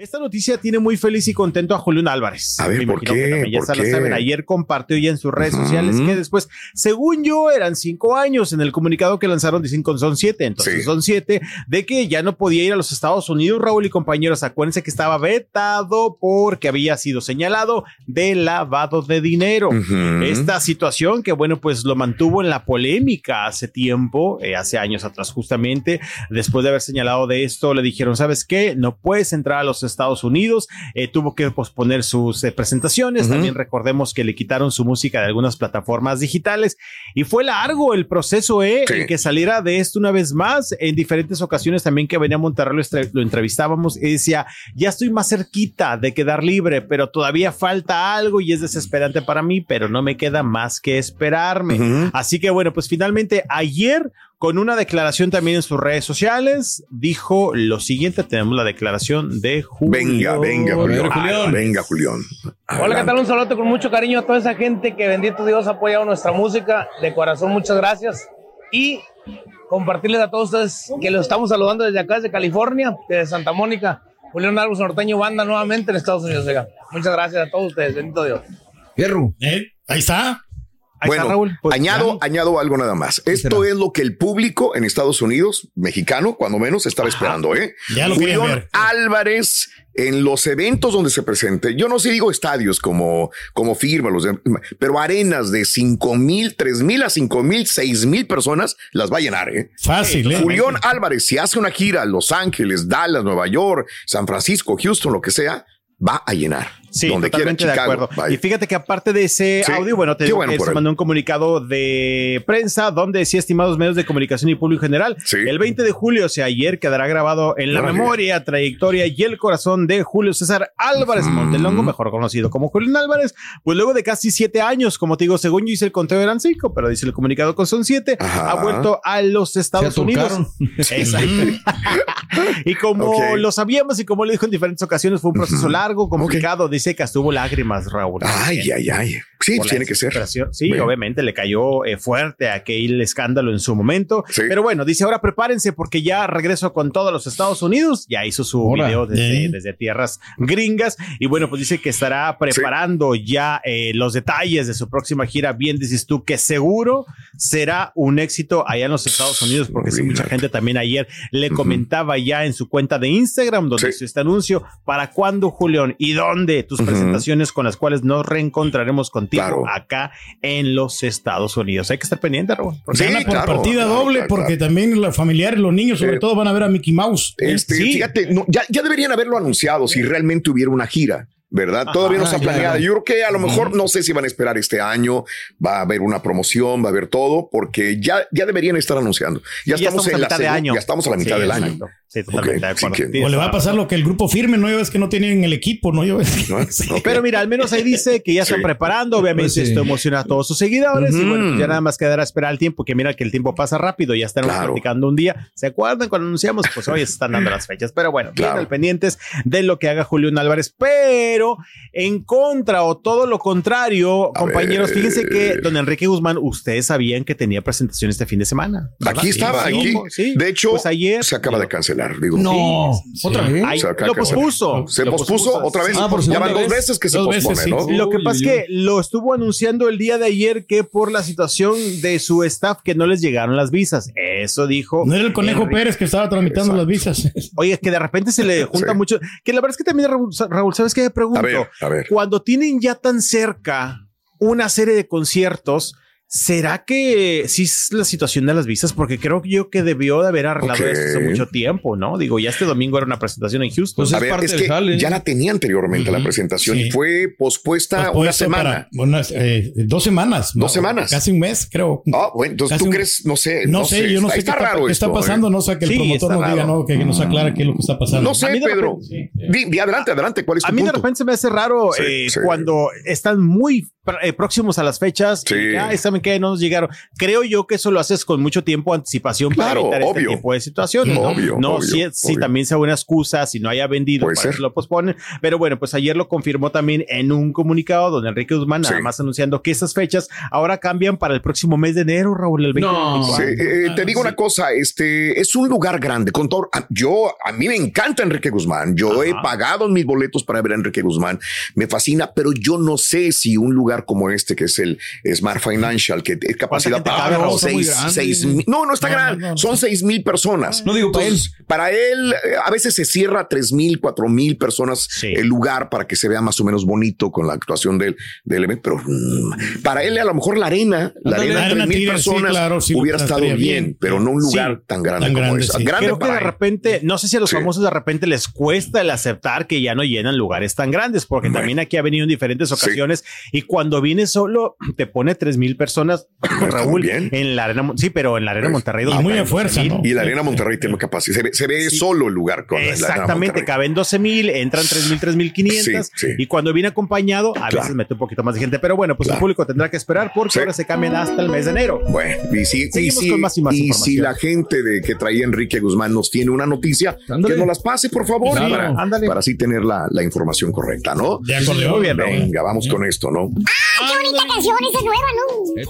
Esta noticia tiene muy feliz y contento a Julián Álvarez. A ver, Me ¿por imagino que qué? también ya ¿Por qué? saben. Ayer compartió ya en sus redes sociales que después, según yo, eran cinco años en el comunicado que lanzaron, dicen que son siete, entonces Sí. son siete, de que ya no podía ir a los Estados Unidos, Raúl y compañeros. Acuérdense que estaba vetado porque había sido señalado de lavado de dinero. Esta situación que, bueno, pues lo mantuvo en la polémica hace tiempo, eh, hace años atrás justamente, después de haber señalado de esto, le dijeron, ¿sabes qué? No puedes entrar a los Estados Unidos, eh, tuvo que posponer sus eh, presentaciones, también recordemos que le quitaron su música de algunas plataformas digitales y fue largo el proceso, ¿eh? Sí. En que saliera de esto una vez más, en diferentes ocasiones también que venía a Monterrey lo, entrevistábamos y decía, ya estoy más cerquita de quedar libre, pero todavía falta algo y es desesperante para mí, pero no me queda más que esperarme. Así que bueno, pues finalmente ayer con una declaración también en sus redes sociales dijo lo siguiente, tenemos la declaración de Julio. Venga, venga, Julián. Álvarez. Venga, Julián. Hola, ¿qué tal? Un saludo con mucho cariño a toda esa gente que bendito Dios ha apoyado nuestra música. De corazón, muchas gracias. Y compartirles a todos ustedes que los estamos saludando desde acá, desde California, desde Santa Mónica. Julián Álvarez Norteño Banda nuevamente en Estados Unidos. oiga. Muchas gracias a todos ustedes, bendito Dios. Fierro. Eh, ahí está. Ahí bueno, está, Raúl. Pues, añado, ya. añado algo nada más. Esto es lo que el público en Estados Unidos, mexicano, cuando menos, estaba esperando, ¿eh? Ya lo querían Julián ver. Álvarez en los eventos donde se presente, yo no sé, digo estadios como, como firma, los de- pero arenas de 5 mil, 3 mil a 5 mil, 6 mil personas las va a llenar, ¿eh? Fácil, ¿eh? Julián Álvarez, si hace una gira a Los Ángeles, Dallas, Nueva York, San Francisco, Houston, lo que sea, va a llenar. Sí, donde quiera, totalmente de Chicago. acuerdo. vaya. Y fíjate que aparte de ese Sí, audio, bueno, te bueno que por se él. mandó un comunicado de prensa donde decía, estimados medios de comunicación y público general, Sí. el 20 de julio, o sea, ayer quedará grabado en la memoria, trayectoria y el corazón de Julio César Álvarez. Montelongo, mejor conocido como Julián Álvarez, pues luego de casi siete años, como te digo, según yo hice el conteo eran cinco, pero dice el comunicado que son siete, Ajá. ha vuelto a los Estados Unidos. y como Ok. lo sabíamos y como le dijo en diferentes ocasiones, fue un proceso largo, complicado. Dice que estuvo lágrimas, Raúl. Ay, ay, ay. Sí, Por la tiene que ser. Sí, Bueno. obviamente le cayó eh, fuerte aquel escándalo en su momento. Sí. Pero bueno, dice ahora prepárense porque ya regreso con todos los Estados Unidos. Ya hizo su video desde, ¿eh? desde tierras gringas. Y bueno, pues dice que estará preparando ya eh, los detalles de su próxima gira. Bien dices tú que seguro será un éxito allá en los Estados Unidos porque sí, mucha gente también ayer le comentaba ya en su cuenta de Instagram donde Sí. hizo este anuncio. ¿Para cuándo, Julián? ¿Y dónde tus presentaciones con las cuales nos reencontraremos Claro. acá en los Estados Unidos? Hay que estar pendiente, Raúl. Sí, Gana por claro, partida claro, doble claro, porque claro. también los familiares, los niños sobre Sí. todo van a ver a Mickey Mouse. Este, Sí. Fíjate, no, ya, ya deberían haberlo anunciado si realmente hubiera una gira. ¿Verdad? Todavía no está claro. planeada. Yo creo que a lo mejor no sé si van a esperar este año, va a haber una promoción, va a haber todo, porque ya, ya deberían estar anunciando. Ya, Sí, estamos, en a la mitad de año. Ya estamos a la mitad Sí, del año. Sí, totalmente de que- O le va a pasar lo que el grupo firme, ¿no? Ya ves que no tienen el equipo, ¿no? ¿No? Pero mira, al menos ahí dice que ya están Sí. preparando. Obviamente, Pues sí. esto emociona a todos sus seguidores. Y bueno, ya nada más quedará esperar el tiempo, que mira que el tiempo pasa rápido. Ya estaremos Claro. platicando un día. ¿Se acuerdan cuando anunciamos? Pues hoy se están dando las fechas. Pero bueno, bien al pendientes de lo que haga Julián Álvarez. Pero pero en contra o todo lo contrario, compañeros, ver. fíjense que don Enrique Guzmán, ustedes sabían que tenía presentación este fin de semana. ¿verdad? Aquí estaba, Sí, aquí. sí. De hecho, Pues ayer se acaba de cancelar. Digo, No, Sí, otra sí. vez. Ay, Se acaba lo de cancelar. pospuso. Se Lo pospuso otra vez. Ah, por ya van dos vez. veces que se pospone, sí. ¿no? Sí. Lo que pasa es que lo estuvo anunciando el día de ayer que por la situación de su staff que no les llegaron las visas. Eso dijo. No era el Conejo Enrique. Pérez que estaba tramitando las visas. Oye, que de repente se le junta Sí. mucho. Que la verdad es que también, Raúl, ¿sabes qué me pregunto? A ver, a ver. Cuando tienen ya tan cerca una serie de conciertos, ¿será que sí es la situación de las visas? Porque creo yo que debió de haber arreglado Ok. esto hace mucho tiempo, ¿no? Digo, ya este domingo era una presentación en Houston. Pues A es ver, parte es del que ya la tenía anteriormente la presentación y fue pospuesta una Pospuesto semana. unas, eh, dos semanas. Dos semanas. Casi un mes, creo. Ah, bueno, entonces Casi tú un- crees, no sé. No, sé, yo no está, sé está qué, está, raro qué está esto, ¿eh? pasando. No sé que el Sí, promotor nos diga, raro. no, que, que nos aclara qué es lo que está pasando. No sé, Pedro. repente- Di, di adelante, adelante. ¿Cuál es tu A mí de repente se me hace raro eh, cuando están muy pr- próximos a las fechas. Sí. Y ya saben que no nos llegaron. Creo yo que eso lo haces con mucho tiempo de anticipación Claro, para evitar obvio. este tipo de situaciones. ¿no? Obvio, no obvio, si, también sea una excusa, si no haya vendido, Puede para ser. eso lo posponen. Pero bueno, pues ayer lo confirmó también en un comunicado don Enrique Guzmán, nada Sí. más anunciando que esas fechas ahora cambian para el próximo mes de enero, Raúl, el 20 No. Sí, eh, te digo una cosa, este es un lugar grande. Con todo, a- yo a mí me encanta Enrique Guzmán. Yo he pagado mis boletos para ver a Enrique Guzmán. Me fascina, pero yo no sé si un lugar como este, que es el Smart Financial, que es capacidad para muy seis, seis mil- No, no está No, grande. no, no. Son seis mil personas. No digo para él. Entonces, para él, eh, a veces se cierra tres mil, cuatro mil personas Sí. el lugar para que se vea más o menos bonito con la actuación del, del evento. Pero mm, para él, a lo mejor la arena, la arena, la tres mil sí, personas claro, sí, hubiera estado bien, bien. pero no un Sí, lugar tan grande tan como grande, sí. Grande Creo que de él. repente, no sé si a los Sí. famosos de repente les cuesta el aceptar que ya no llenan lugares tan grandes, porque Bueno. también aquí ha venido en diferentes ocasiones y cuando viene solo te pone tres mil personas, Raúl, bien. en la arena, sí, pero en la arena Monterrey. y muy a fuerza, 12,000. ¿no? Y la Arena Monterrey tiene capacidad. Se ve, se ve Sí. solo el lugar con la- la Arena Exactamente, caben 12 mil, entran 3 mil, 3 mil 500 Sí, sí. y cuando viene acompañado a Claro. veces mete un poquito más de gente, pero bueno, pues Claro. el público tendrá que esperar porque Sí. ahora se cambian hasta el mes de enero. Bueno, y si, y si- con más y más y si la gente de que traía Enrique Guzmán nos tiene una noticia, Ándale. que nos las pase, por favor, para, Ándale. para así tener la, la información correcta, ¿no? De acordeón. Muy bien. Venga, vamos con esto, ¿no? ¡Qué bonita canción! Esa es nueva, ¿no?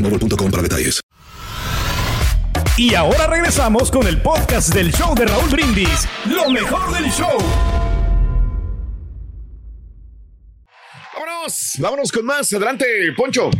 para detalles. Y ahora regresamos con el podcast del show de Raúl Brindis. Lo mejor del show. Vámonos, vámonos con más. Adelante, Poncho.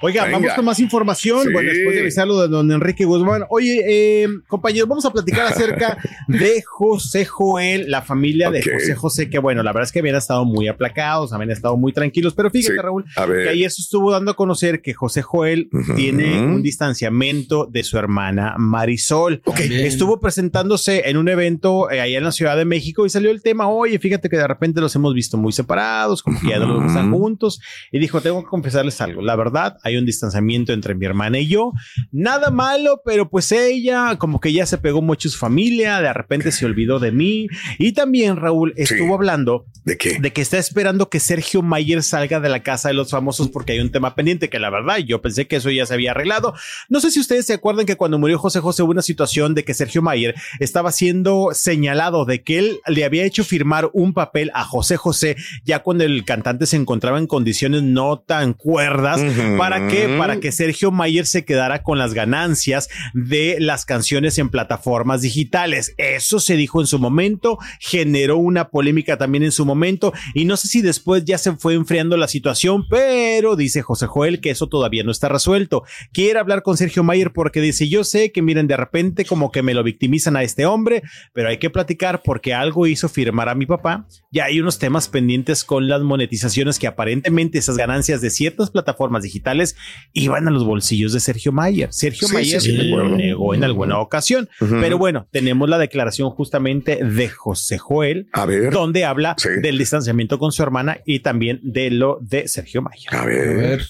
Oiga, Venga. vamos con más información. Sí. Bueno, después de avisarlo de don Enrique Guzmán. Oye, eh, compañeros, vamos a platicar acerca de José Joel, la familia de José José, que bueno, la verdad es que habían estado muy aplacados, habían estado muy tranquilos, pero fíjate, Sí. Raúl, que ayer se estuvo dando a conocer que José Joel tiene un distanciamiento de su hermana Marisol. Bien. Estuvo presentándose en un evento eh, allá en la Ciudad de México y salió el tema, oye, fíjate que de repente los hemos visto muy separados, como que ya no están juntos. Y dijo, tengo que confesarles algo, la verdad, hay un distanciamiento entre mi hermana y yo. Nada malo, pero pues ella como que ya se pegó mucho a su familia, de repente se olvidó de mí. Y también Raúl estuvo hablando ¿De qué? de que está esperando que Sergio Mayer salga de la casa de los famosos porque hay un tema pendiente que la verdad yo pensé que eso ya se había arreglado. No sé si ustedes se acuerdan que cuando murió José José hubo una situación de que Sergio Mayer estaba siendo señalado de que él le había hecho firmar un papel a José José ya cuando el cantante se encontraba en condiciones no tan cuerdas para ¿Para qué? Para que Sergio Mayer se quedara con las ganancias de las canciones en plataformas digitales. Eso se dijo en su momento, generó una polémica también en su momento y no sé si después ya se fue enfriando la situación, pero dice José Joel que eso todavía no está resuelto. Quiere hablar con Sergio Mayer porque dice, yo sé que miren, de repente como que me lo victimizan a este hombre, pero hay que platicar porque algo hizo firmar a mi papá. Ya hay unos temas pendientes con las monetizaciones que aparentemente esas ganancias de ciertas plataformas digitales iban a los bolsillos de Sergio Mayer. Sergio Sí, Mayer sí, sí, lo negó en alguna ocasión, pero bueno, tenemos la declaración justamente de José Joel, A ver. donde habla del distanciamiento con su hermana y también de lo de Sergio Mayer. A ver.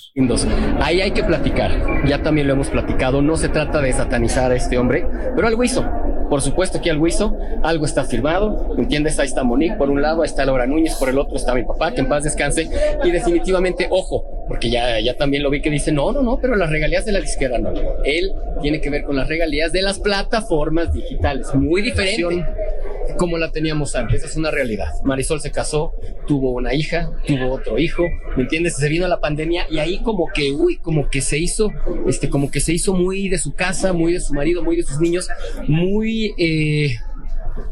Ahí hay que platicar. Ya también lo hemos platicado. No se trata de satanizar a este hombre, pero algo hizo. Por supuesto que algo hizo. Algo está firmado. ¿Entiendes? Ahí está Monique por un lado, ahí está Laura Núñez por el otro, está mi papá, que en paz descanse. Y definitivamente, ojo, porque ya, ya también lo vi que dice, no, no, no, pero las regalías de la disquera no. Él tiene que ver con las regalías de las plataformas digitales. Muy diferente como la teníamos antes, es una realidad. Marisol se casó, tuvo una hija, tuvo otro hijo, ¿me entiendes? Se vino la pandemia y ahí como que, uy, como que se hizo, este, como que se hizo muy de su casa, muy de su marido, muy de sus niños, muy, eh,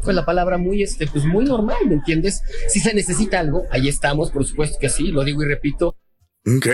pues la palabra muy, este, pues muy normal, ¿me entiendes? Si se necesita algo, ahí estamos, por supuesto que sí, lo digo y repito. Ok.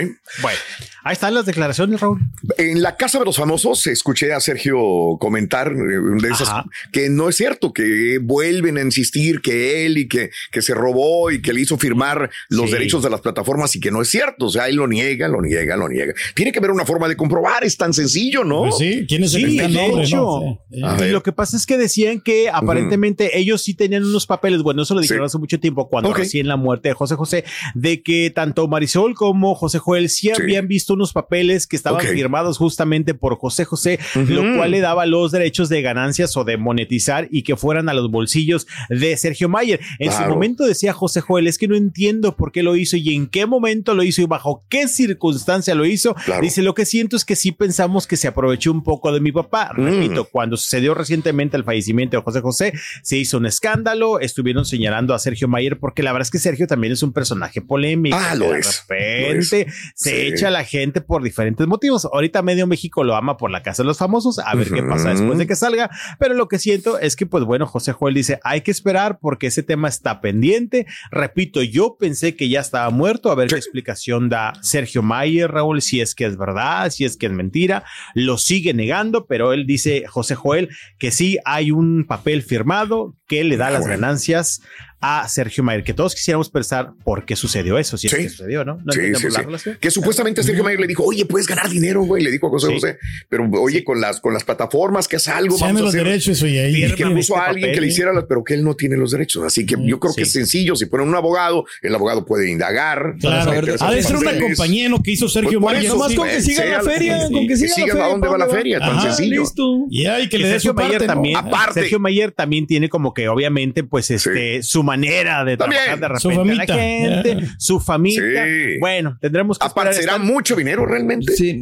Bueno, ahí están las declaraciones, Raúl. En la casa de los famosos escuché a Sergio comentar eh, de esas que no es cierto, que vuelven a insistir que él y que, que se robó y que le hizo firmar los Sí. derechos de las plataformas y que no es cierto. O sea, él lo niega, lo niega, lo niega. Tiene que haber una forma de comprobar, es tan sencillo, ¿no? Pues sí, ¿quién es el Sí, que está de nombre, hecho. no? Y lo que pasa es que decían que aparentemente ellos sí tenían unos papeles, bueno, eso lo dijeron Sí. hace mucho tiempo, cuando recién la muerte de José José, de que tanto Marisol como José Joel sí, Sí. habían visto unos papeles que estaban firmados justamente por José José, lo cual le daba los derechos de ganancias o de monetizar y que fueran a los bolsillos de Sergio Mayer. En su momento decía José Joel, es que no entiendo por qué lo hizo y en qué momento lo hizo y bajo qué circunstancia lo hizo. Claro. Dice, lo que siento es que sí pensamos que se aprovechó un poco de mi papá. Mm. Repito, cuando sucedió recientemente el fallecimiento de José José, se hizo un escándalo, estuvieron señalando a Sergio Mayer porque la verdad es que Sergio también es un personaje polémico. Ah, lo de es, repente se Sí. echa a la gente por diferentes motivos. Ahorita medio México lo ama por la casa de los famosos, a ver qué pasa después de que salga, pero lo que siento es que pues bueno, José Joel dice, hay que esperar porque ese tema está pendiente. Repito, yo pensé que ya estaba muerto, a ver qué explicación da Sergio Mayer, Raúl, si es que es verdad, si es que es mentira, lo sigue negando, pero él dice, José Joel, que sí hay un papel firmado que le da las ganancias a Sergio Mayer, que todos quisiéramos pensar por qué sucedió eso, si Sí. es que sucedió, ¿no? No Sí, entendemos sí, la sí. relación. Que supuestamente Sergio Mayer le dijo, oye, puedes ganar dinero, güey. Le dijo a José Sí. José, pero oye, con las, con las plataformas que es algo, vamos a los hacer. derechos y ahí. Y que puso este a alguien que le hiciera, las- pero que él no tiene los derechos. Así que yo creo que es sencillo. Si ponen un abogado, el abogado puede indagar. Claro, ha de ser una compañía en lo que hizo Sergio Pues Mayer. Nomás con que siga la feria, con que siga la sigan feria. a dónde va la ¿para feria, tan sencillo. y que Que le dé Sergio su parte, Mayer ¿no? también, Aparte. Sergio Mayer también tiene como que obviamente pues este su manera de También. trabajar de Su repente a la gente, Yeah. su familia. Sí. Bueno, tendremos que Aparte, esperar ¿será esta- mucho dinero realmente? Sí.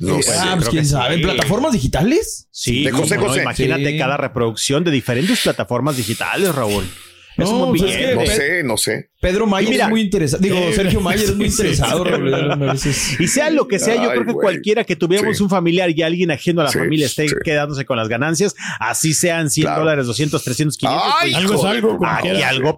No Eh, sé. ah, pues quién que sabe. sí. ¿Plataformas digitales? Sí, de José cómo no, José. imagínate Sí. cada reproducción de diferentes plataformas digitales, Raúl. Es No, un pues billete. es que- No sé, no sé. Pedro Mayer Mira. es muy interesado. Digo, Eh, Sergio Mayer es muy interesado. Y sea lo que sea, yo Ay, creo que güey. cualquiera que tuviéramos Sí. un familiar y alguien ajeno a la Sí, familia esté sí. quedándose con las ganancias, así sean 100 Claro. dólares, 200, 300, 500. Ay, pues, Algo es aquí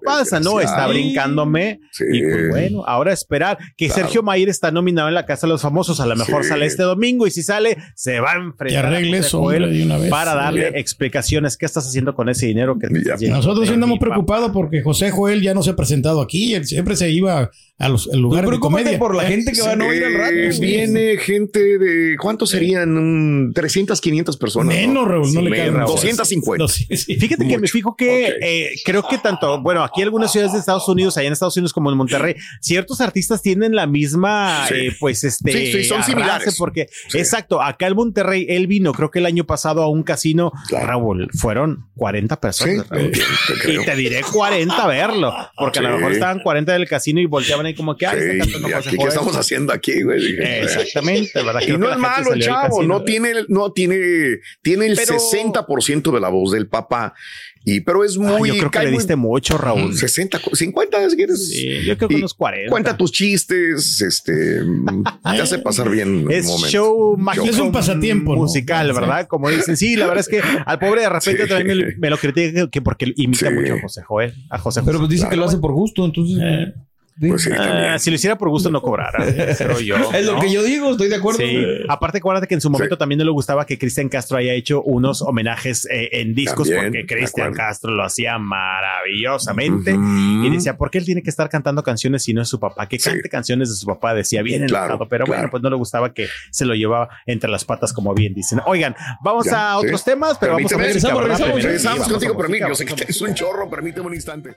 pasa, ¿no? Está brincándome. Sí. Y pues bueno, ahora esperar que Claro. Sergio Mayer está nominado en la Casa de los Famosos. A lo mejor Sí. sale este domingo y si sale, se va a enfrentar Que arregle a eso, Joel hombre, de una vez. para darle Bien. explicaciones. ¿Qué estás haciendo con ese dinero que te? Nosotros sí andamos preocupados porque José Joel ya no se ha presentado aquí. Él siempre se iba a los lugares de comedia. por la gente que va a no ir al Eh, radio. viene gente de ¿cuántos serían? Un 300, 500 personas. Menos, Raúl, no Sí, le. Raúl. 250. No, sí, sí. Fíjate que me fijo que eh, creo que tanto, bueno, aquí algunas ciudades de Estados Unidos, allá en Estados Unidos como en Monterrey, ciertos artistas tienen la misma, Sí. eh, pues este, Sí, sí, son similares. porque, Sí. exacto, acá en Monterrey, él vino, creo que el año pasado a un casino, Claro. Raúl, fueron 40 Sí, personas. Raúl. te- te creo. Y te diré 40 a verlo, porque a lo mejor estaban 40 del casino y volteaban ahí como que, ay, Sí, cantando ¿y José aquí, ¿Qué Joel. estamos haciendo aquí, güey? Exactamente, ¿verdad? Y Creo no que es malo chavo, casino. no tiene, no tiene, tiene el Pero- 60% de la voz del papá. Y, pero es muy. yo creo que le muy- diste mucho, Raúl. 60, 50, si quieres. Sí, yo creo que Y unos 40. Cuenta tus chistes, este, te hace pasar bien un Es momento. show mágico Es un pasatiempo, ¿no? musical, ¿verdad? Como dicen. Sí, la verdad es que al pobre de repente Sí. también me, me lo critica que porque imita Sí. mucho a José Joel. A José Pero José. pues dice que lo hace por gusto, entonces. Eh. Pues sí, Ah, también. si lo hiciera por gusto no cobrara, yo. Es lo que yo digo, estoy de acuerdo. Sí, aparte acuérdate que en su momento también no le gustaba que Cristian Castro haya hecho unos homenajes eh, en discos También, porque Cristian. Castro lo hacía maravillosamente y decía, ¿por qué él tiene que estar cantando canciones si no es su papá? Que cante canciones de su papá, decía bien Claro, enojado, pero claro. bueno, pues no le gustaba que se lo llevaba entre las patas como bien dicen. Oigan, vamos Ya, a otros temas, pero vamos a música, regresamos, regresamos. Regresamos contigo, pero yo sé que es un chorro, permíteme un instante.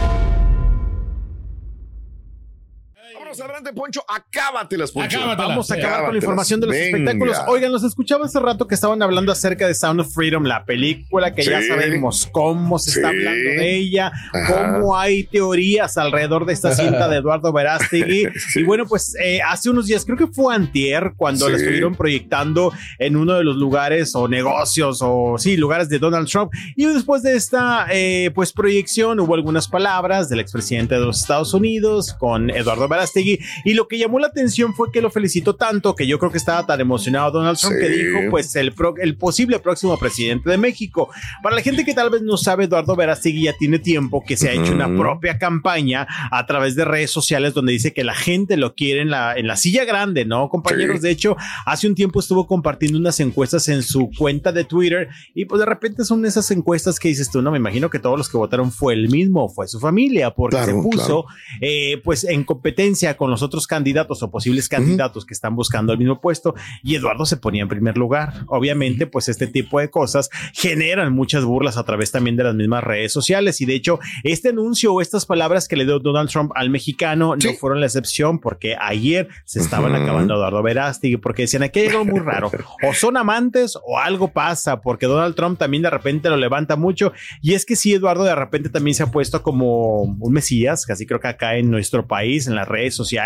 Adelante, Poncho. Acábatelas, Poncho. Acábatelas. Vamos a acabar con la información de los Venga. espectáculos. Oigan, los escuchaba hace rato que estaban hablando acerca de Sound of Freedom, la película que ya sabemos cómo se está hablando de ella, Ajá. cómo hay teorías alrededor de esta cinta de Eduardo Verástegui. Sí. Y bueno, pues eh, hace unos días, creo que fue antier, cuando la estuvieron proyectando en uno de los lugares o negocios o sí, lugares de Donald Trump. Y después de esta eh, pues proyección hubo algunas palabras del expresidente de los Estados Unidos con Eduardo Verástegui y lo que llamó la atención fue que lo felicitó tanto que yo creo que estaba tan emocionado Donald Trump que dijo pues el, pro- el posible próximo presidente de México. Para la gente que tal vez no sabe, Eduardo Verástegui ya tiene tiempo que se ha hecho una propia campaña a través de redes sociales donde dice que la gente lo quiere en la, en la silla grande, ¿no, compañeros? Sí. De hecho, hace un tiempo estuvo compartiendo unas encuestas en su cuenta de Twitter y pues de repente son esas encuestas que dices tú, no, me imagino que todos los que votaron fue el mismo, fue su familia, porque Claro, se puso claro. eh, pues en competencia con los otros candidatos o posibles candidatos que están buscando el mismo puesto y Eduardo se ponía en primer lugar. Obviamente, pues este tipo de cosas generan muchas burlas a través también de las mismas redes sociales y de hecho este anuncio o estas palabras que le dio Donald Trump al mexicano no Sí. fueron la excepción porque ayer se estaban Ujú. acabando a Eduardo Verástegui porque decían aquí hay algo muy raro o son amantes o algo pasa porque Donald Trump también de repente lo levanta mucho y es que sí Eduardo de repente también se ha puesto como un mesías casi creo que acá en nuestro país en las redes sociales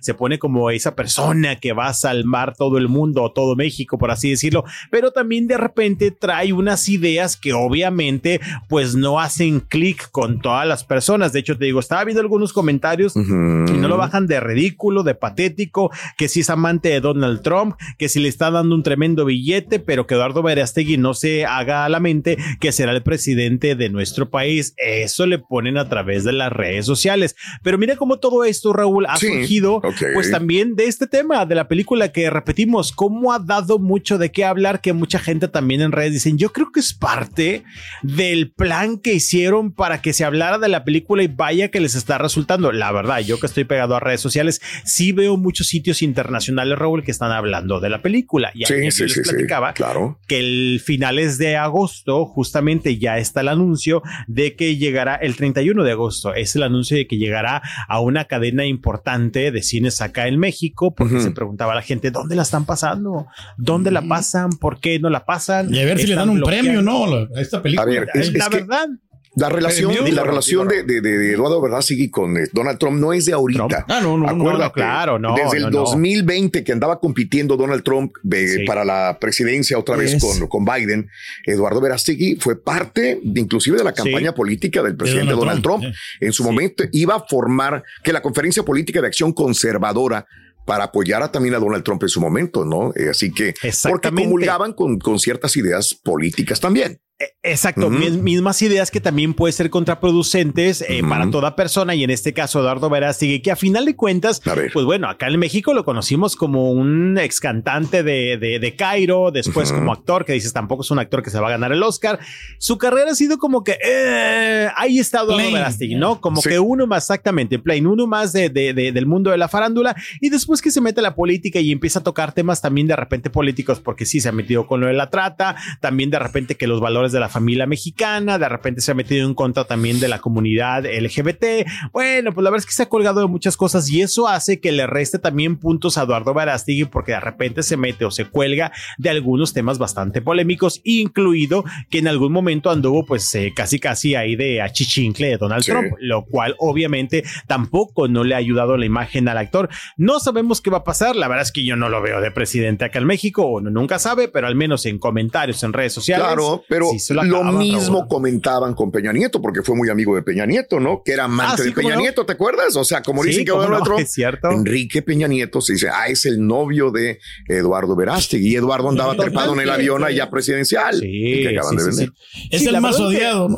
se pone como esa persona que va a salvar todo el mundo o todo México por así decirlo pero también de repente trae unas ideas que obviamente pues no hacen clic con todas las personas de hecho te digo estaba viendo algunos comentarios Ujú. y no lo bajan de ridículo, de patético, que si es amante de Donald Trump, que si le está dando un tremendo billete, pero que Eduardo Verástegui no se haga a la mente que será el presidente de nuestro país. Eso le ponen a través de las redes sociales. Pero mira cómo todo esto, Raúl, ha Sí, surgido ok. pues también de este tema, de la película que repetimos, cómo ha dado mucho de qué hablar, que mucha gente también en redes dicen, yo creo que es parte del plan que hicieron para que se hablara de la película y vaya que les está resultando. La verdad, yo que estoy pegado a redes sociales, sí veo muchos sitios internacionales, Raúl, que están hablando de la película. Y Sí, ayer sí, les sí, platicaba claro. que el finales de agosto, justamente ya está el anuncio de que llegará el 31 de agosto. Es el anuncio de que llegará a una cadena importante de cines acá en México, porque se preguntaba a la gente, ¿dónde la están pasando? ¿Dónde la pasan? ¿Por qué no la pasan? Y a ver si le dan un bloqueando. premio, ¿no? A esta película. A ver, es- la es que- verdad. La relación, Premio. la relación de, de, de- de Eduardo Verástegui con eh, Donald Trump no es de ahorita. Ah, no, no, no, Acuérdate, no, claro, no, Desde el no, no. 2020 que andaba compitiendo Donald Trump eh, Sí. para la presidencia otra vez con, con Biden, Eduardo Verástegui fue parte de, inclusive de la campaña Sí. política del presidente Donald, Donald Trump. Trump, En su momento iba a formar que la conferencia política de acción conservadora para apoyar a también a Donald Trump en su momento, ¿no? Eh, así que porque comulgaban con, con ciertas ideas políticas también. Eh, Exacto, Ujú. mis- mismas ideas que también pueden ser contraproducentes eh, Ujú. para toda persona y en este caso Eduardo Verástegui, que a final de cuentas, pues bueno, acá en México lo conocimos como un ex cantante de, de, de Cairo, después Ujú. como actor, que dices tampoco es un actor que se va a ganar el Oscar. Su carrera ha sido como que eh, ahí está Eduardo. Verástegui, ¿no? Como Sí. que uno más exactamente, plain, uno más de, de- de- del mundo de la farándula y después que se mete a la política y empieza a tocar temas también de repente políticos, porque sí se ha metido con lo de la trata, también de repente que los valores de la familia mexicana, de repente se ha metido en contra también de la comunidad LGBT. Bueno, pues la verdad es que se ha colgado de muchas cosas y eso hace que le reste también puntos a Eduardo Verástegui porque de repente se mete o se cuelga de algunos temas bastante polémicos, incluido que en algún momento anduvo pues eh, casi casi ahí de achichincle de Donald Sí. Trump, lo cual obviamente tampoco no le ha ayudado la imagen al actor. No sabemos qué va a pasar, la verdad es que yo no lo veo de presidente acá en México, uno nunca sabe, pero al menos en comentarios en redes sociales. Claro, pero sí se lo, mismo Raúl. comentaban con Peña Nieto, porque fue muy amigo de Peña Nieto, ¿no? Que era amante Ah, sí, de ¿cómo Peña no? Nieto, ¿te acuerdas? O sea, como Sí, dicen que ¿cómo Donald no? Trump, Es cierto. Enrique Peña Nieto se dice, ah, es el novio de Eduardo Verástegui. Y Eduardo andaba trepado en el avión allá presidencial. Sí, que acaban sí, de vender. sí. Es Sí, el más odiado, ¿no?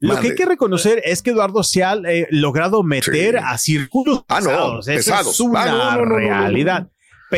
Lo que hay que reconocer es que Eduardo se ha eh, logrado meter a círculos Ah, no, pesados. Esa pesados. Es una Ah, no, no, no, no, no, no. realidad.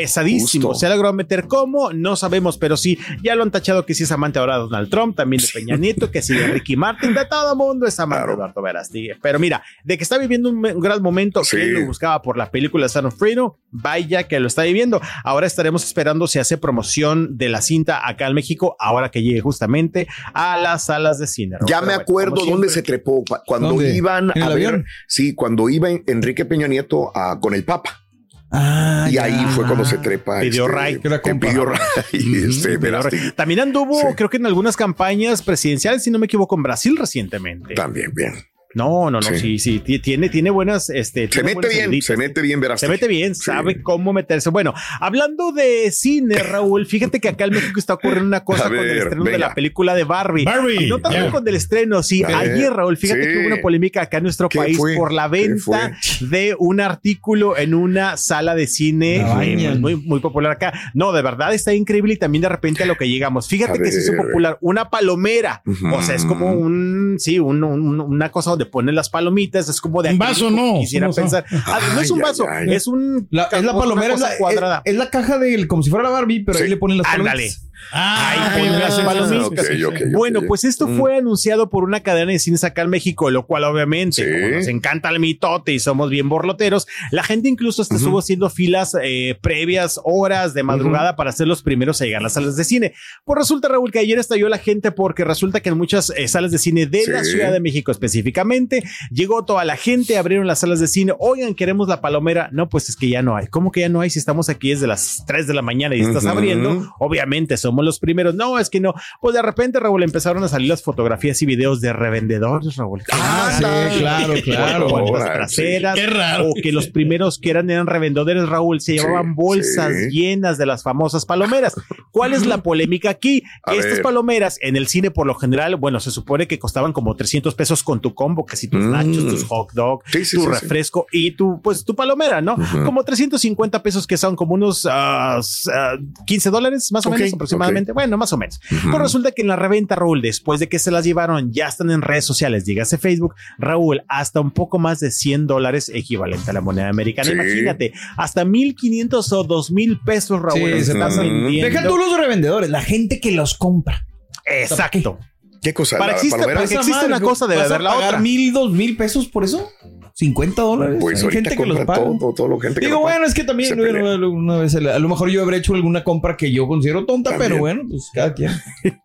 Pesadísimo, Justo. se ha logrado meter cómo, no sabemos, pero sí, ya lo han tachado que sí es amante ahora de Donald Trump, también de Peña Nieto, que sí de Ricky Martin, de todo mundo es amante de Eduardo Verástegui. Pero mira, de que está viviendo un, un gran momento, que él lo buscaba por la película Son of Freedom, vaya que lo está viviendo. Ahora estaremos esperando si hace promoción de la cinta acá en México, ahora que llegue justamente a las salas de cine. Ya Pero me acuerdo dónde se trepó cuando ¿Dónde? iban ¿En a el ver, avión? sí, cuando iba en- Enrique Peña Nieto a- con el Papa. Ah, y ahí fue cuando se trepa. Pidió este, ray. que pidió ray, este, Verástegui. También anduvo, creo que en algunas campañas presidenciales, si no me equivoco, en Brasil recientemente. También, bien. No, no, no, sí, Sí. sí, ti- tiene, tiene buenas, este, Se tiene mete buenas bien, se mete bien Se mete bien, sabe cómo meterse. Bueno, hablando de cine, Raúl, fíjate que acá en México está ocurriendo una cosa A con el ver, estreno de la película de Barbie. Barbie, Y no tanto con el estreno, sí. Eh, Ayer, Raúl, fíjate sí. que hubo una polémica acá en nuestro ¿Qué país fue? por la ¿Qué venta de un artículo en una sala de cine eh, muy, muy popular acá. No, de verdad está increíble y también de repente a lo que llegamos. Fíjate A que se hizo ver. popular una palomera. O sea, es como un, sí, un- un- una cosa donde ponen las palomitas, es como de Un vaso, no, Quisiera no, no. pensar. Ah, no es un vaso, ay, ay. es un. La- es la palomera, es la, cuadrada. es, es la caja del, como si fuera la Barbie, pero ahí le ponen las Ándale. palomitas. Ah, ponen las palomitas. bueno, pues esto Mm. fue anunciado por una cadena de cines acá en México, lo cual obviamente, Sí. como nos encanta el mitote y somos bien borloteros, la gente incluso hasta estuvo haciendo filas eh, previas, horas de madrugada para ser los primeros a llegar a las salas de cine. Pues resulta, Raúl, que ayer estalló la gente porque resulta que en muchas eh, salas de cine de la. Ciudad de México específicamente, llegó toda la gente, abrieron las salas de cine, oigan, queremos la palomera. No, pues es que ya no hay. ¿Cómo que ya no hay si estamos aquí desde las 3 de la mañana y estás abriendo? Obviamente somos los primeros. No, es que no. Pues de repente, Raúl, empezaron a salir las fotografías y videos de revendedores, Raúl. Ah, sí, claro, claro. Puertas Ahora, traseras. Qué raro. O que los primeros que eran eran revendedores, Raúl, se llevaban bolsas sí. llenas de las famosas palomeras. ¿Cuál es la polémica aquí? A estas ver. palomeras en el cine, por lo general, bueno, se supone que costaban como 300 pesos con tu combo, que si tus Mm. nachos, tus hot dog, Sí, sí, tu sí, sí. refresco y tu, pues, tu palomera, ¿no? Ujú. Como 350 pesos que son como unos ah, s- ah, 15 dólares, más o Ok, menos aproximadamente. Bueno, más o menos. Pues resulta que en la reventa, Raúl, después de que se las llevaron, ya están en redes sociales, dígase Facebook, Raúl, hasta un poco más de 100 dólares equivalente a la moneda americana. Sí. Imagínate, hasta 1500 o 2000 pesos, Raúl, Sí, se pasan. vendiendo. Deja tú los revendedores, la gente que los compra. Exacto. ¿Qué cosa? Para ¿La existe- para que existe madre, una cosa, debe ¿vas a haber la pagar otra. mil, dos mil pesos por eso? 50 dólares. Pues Hay gente que los paga. todo, todo lo gente que Digo, lo paga. bueno, es que también una vez a lo mejor yo habré hecho alguna compra que yo considero tonta, También. pero bueno, pues cada quien.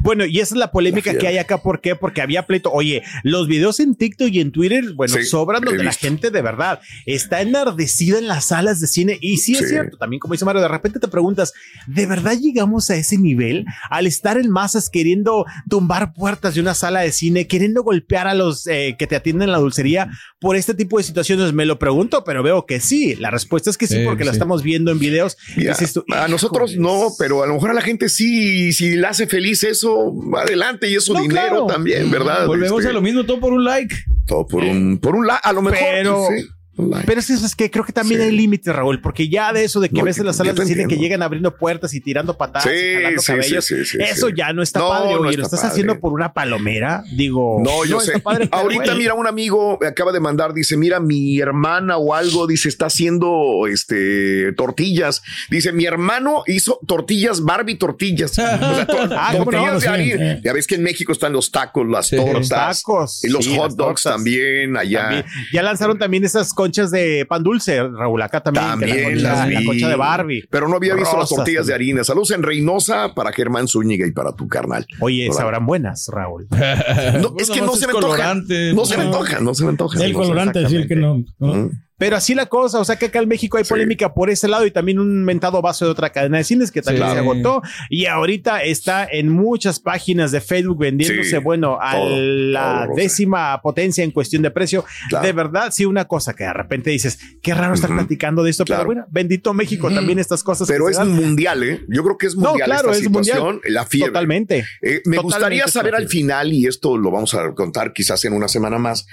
Bueno, y esa es la polémica La que hay acá. ¿Por qué? Porque había pleito. Oye, los videos en TikTok y en Twitter, bueno, Sí, sobran donde la gente de verdad está enardecida en las salas de cine. Y sí es Sí. cierto, también como dice Mario, de repente te preguntas, ¿de verdad llegamos a ese nivel? Al estar en masas queriendo tumbar puertas de una sala de cine, queriendo golpear a los eh, que te atienden en la dulcería por este tipo de situaciones. Me lo pregunto, pero veo que sí. La respuesta es que sí, Sí, porque lo sí. estamos viendo en videos. A nosotros no, pero a lo mejor a la gente sí, si le hace feliz eso, adelante y eso No, dinero claro. también, ¿verdad? Volvemos Este, a lo mismo, todo por un like. Todo por un, por un la, a lo mejor. Pero- sí, Pero es eso, es que creo que también Sí. hay límites, Raúl, porque ya de eso de que No, ves en las salas de cine que llegan abriendo puertas y tirando patadas Sí, y jalando sí, cabellos, sí, sí, sí, eso ya no está No, padre, no oye, está lo estás padre. haciendo por una palomera, digo. No, yo sé. padre, Ahorita, mira, un amigo me acaba de mandar, dice, mira, mi hermana o algo, dice, está haciendo este tortillas. Dice, mi hermano hizo tortillas, Barbie tortillas. O sea, to- Ah, ¿cómo tortillas de harina. Ya ves que en México están los tacos, las tortas. Los tacos, Y los hot dogs también allá. También. Ya lanzaron también esas conchas de pan dulce, Raúl, acá también. que También la, concha, las la vi. concha de Barbie. Pero no había visto las tortillas de harina. Saludos en Reynosa para Germán Zúñiga y para tu carnal. Oye, Hola. sabrán buenas, Raúl. No, es que no se me antoja. No se me antoja, no se me antoja. El colorante decir que no. no. Pero así la cosa, o sea que acá en México hay polémica por ese lado y también un mentado vaso de otra cadena de cines que también Sí. se agotó y ahorita está en muchas páginas de Facebook vendiéndose, Sí. bueno, a Todo, la todo, décima potencia en cuestión de precio. Claro. De verdad, sí, una cosa que de repente dices, qué raro estar Ujú. platicando de esto, Claro. pero bueno, bendito México, también estas cosas. Pero que es mundial, ¿eh? Yo creo que es No, mundial claro, esta es mundial. situación, la fiebre. Totalmente. Eh, me Totalmente gustaría saber al final, y esto lo vamos a contar quizás en una semana más,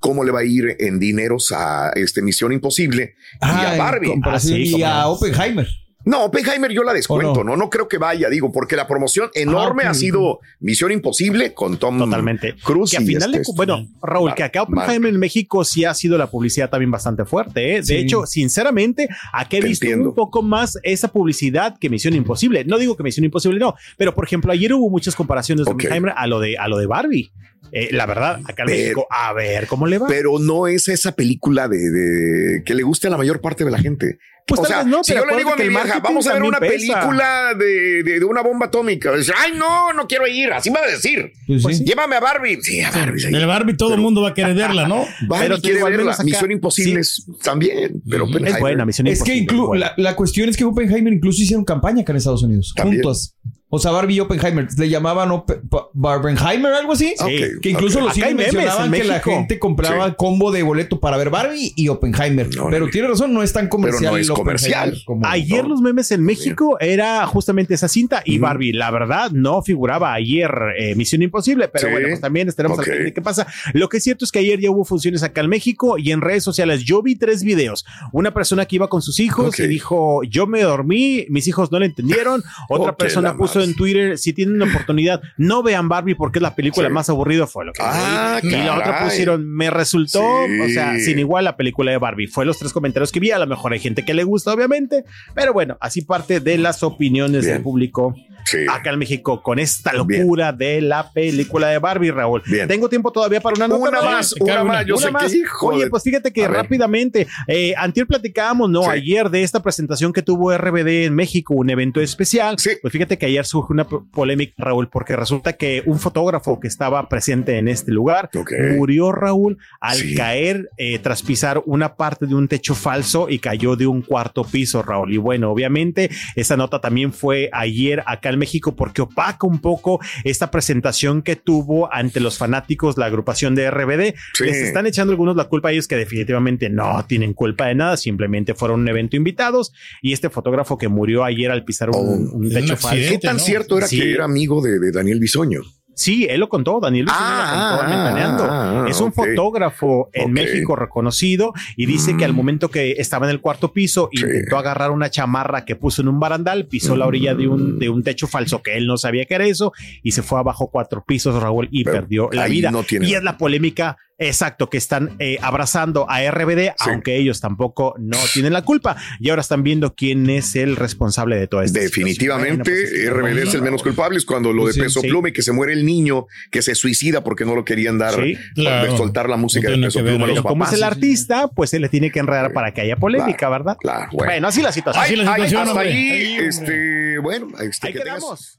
cómo le va a ir en dineros a este Misión Imposible y Ah, a Barbie. comparación- y a Oppenheimer. No, Oppenheimer yo la descuento, ¿O no? no, creo que vaya, digo, porque la promoción enorme Ah, ok. ha sido Misión Imposible con Tom Totalmente. Cruz. Que a y final de, este- bueno, Raúl, que acá Oppenheimer en México sí ha sido la publicidad también bastante fuerte. ¿eh? De Sí. hecho, sinceramente, acá he Te visto entiendo. un poco más esa publicidad que Misión Imposible. No digo que Misión Imposible no, pero por ejemplo, ayer hubo muchas comparaciones de Ok. Oppenheimer a lo de, a lo de Barbie. Eh, la verdad, acá en Pero- México, a ver cómo le va. Pero no es esa película de, de- que le guste a la mayor parte de la gente. Pues o tal sea, vez no, si pero yo le digo a mi marketing vamos a ver una pesa. película de, de- de una bomba atómica. Dice, Ay, no, no quiero ir. Así me va a decir. Pues sí. Llévame a Barbie. Sí, a Barbie. El Barbie todo el mundo va a querer verla, ¿no? Barbie Pero quiere verla. acá- Misión Imposible es también. Pero buena, Misión Es que inclu- la, la cuestión es que Oppenheimer incluso hicieron campaña acá en Estados Unidos, También. juntos. O sea, Barbie y Oppenheimer le llamaban Barbenheimer, algo así. Ok, que incluso ok. los cines mencionaban en que la gente compraba combo de boleto para ver Barbie y Oppenheimer. Pero tiene razón, no es tan comercial. no es el comercial. Oppenheimer como- Ayer los memes en México era justamente esa cinta y Barbie, la verdad, no figuraba ayer eh, Misión Imposible, pero Sí. bueno, pues también estaremos Ok. al pendiente qué pasa. Lo que es cierto es que ayer ya hubo funciones acá en México y en redes sociales yo vi tres videos. Una persona que iba con sus hijos y dijo, yo me dormí, mis hijos no le entendieron. Otra persona la puso en Twitter, si tienen una oportunidad, no vean Barbie porque es la película Sí. más aburrida, fue lo que Ah. Y la otra pusieron, me resultó, Sí. o sea, sin igual la película de Barbie. Fue los tres comentarios que vi. A lo mejor hay gente que le gusta, obviamente, pero bueno, así parte de las opiniones Bien. del público Sí. acá en México con esta locura de la película de Barbie, Raúl. Bien. Tengo tiempo todavía para una nota. Una más, una más. Yo Una sé más. que Oye, pues fíjate que rápidamente, eh, antier platicábamos, ¿no? Ayer de esta presentación que tuvo RBD en México, un evento especial. Pues fíjate que ayer surgió una polémica, Raúl, porque resulta que un fotógrafo que estaba presente en este lugar murió, Raúl, al Sí. caer eh, tras pisar una parte de un techo falso y cayó de un cuarto piso, Raúl. Y bueno, obviamente esa nota también fue ayer acá en México porque opaca un poco esta presentación que tuvo ante los fanáticos la agrupación de RBD. Sí. Les están echando algunos la culpa a ellos que definitivamente no tienen culpa de nada, simplemente fueron un evento invitados y este fotógrafo que murió ayer al pisar un, Oh, un techo falso. ¿Qué tan ¿no? Cierto era Sí. que era amigo de, de Daniel Bisoño? Sí, él lo contó, Daniel. Bisoño Ah, lo contó ah, Ventaneando. ah, ah, es un fotógrafo en. México reconocido y dice que al Mm. momento que estaba en el cuarto piso Sí. intentó agarrar una chamarra que puso en un barandal, pisó la orilla de un, de un techo falso que él no sabía que era eso y se fue abajo cuatro pisos, Raúl, y Pero perdió la vida. no tiene y es la polémica. Exacto, que están eh, abrazando a RBD, Sí. aunque ellos tampoco no tienen la culpa. Y ahora están viendo quién es el responsable de todo esto. Definitivamente, RBD es el menos culpable. Es cuando lo de Sí, Peso sí. Pluma y que se muere el niño que se suicida porque no lo querían dar, Sí, claro. de soltar la música No de Peso Pluma a los. Pero como es papás. el artista, pues se le tiene que enredar para que haya polémica, ¿verdad? Claro, Bueno. bueno. así la situación. Ay, Así la ay, situación, hasta ahí, Ahí, este, bueno, este, Ahí que tengas quedamos.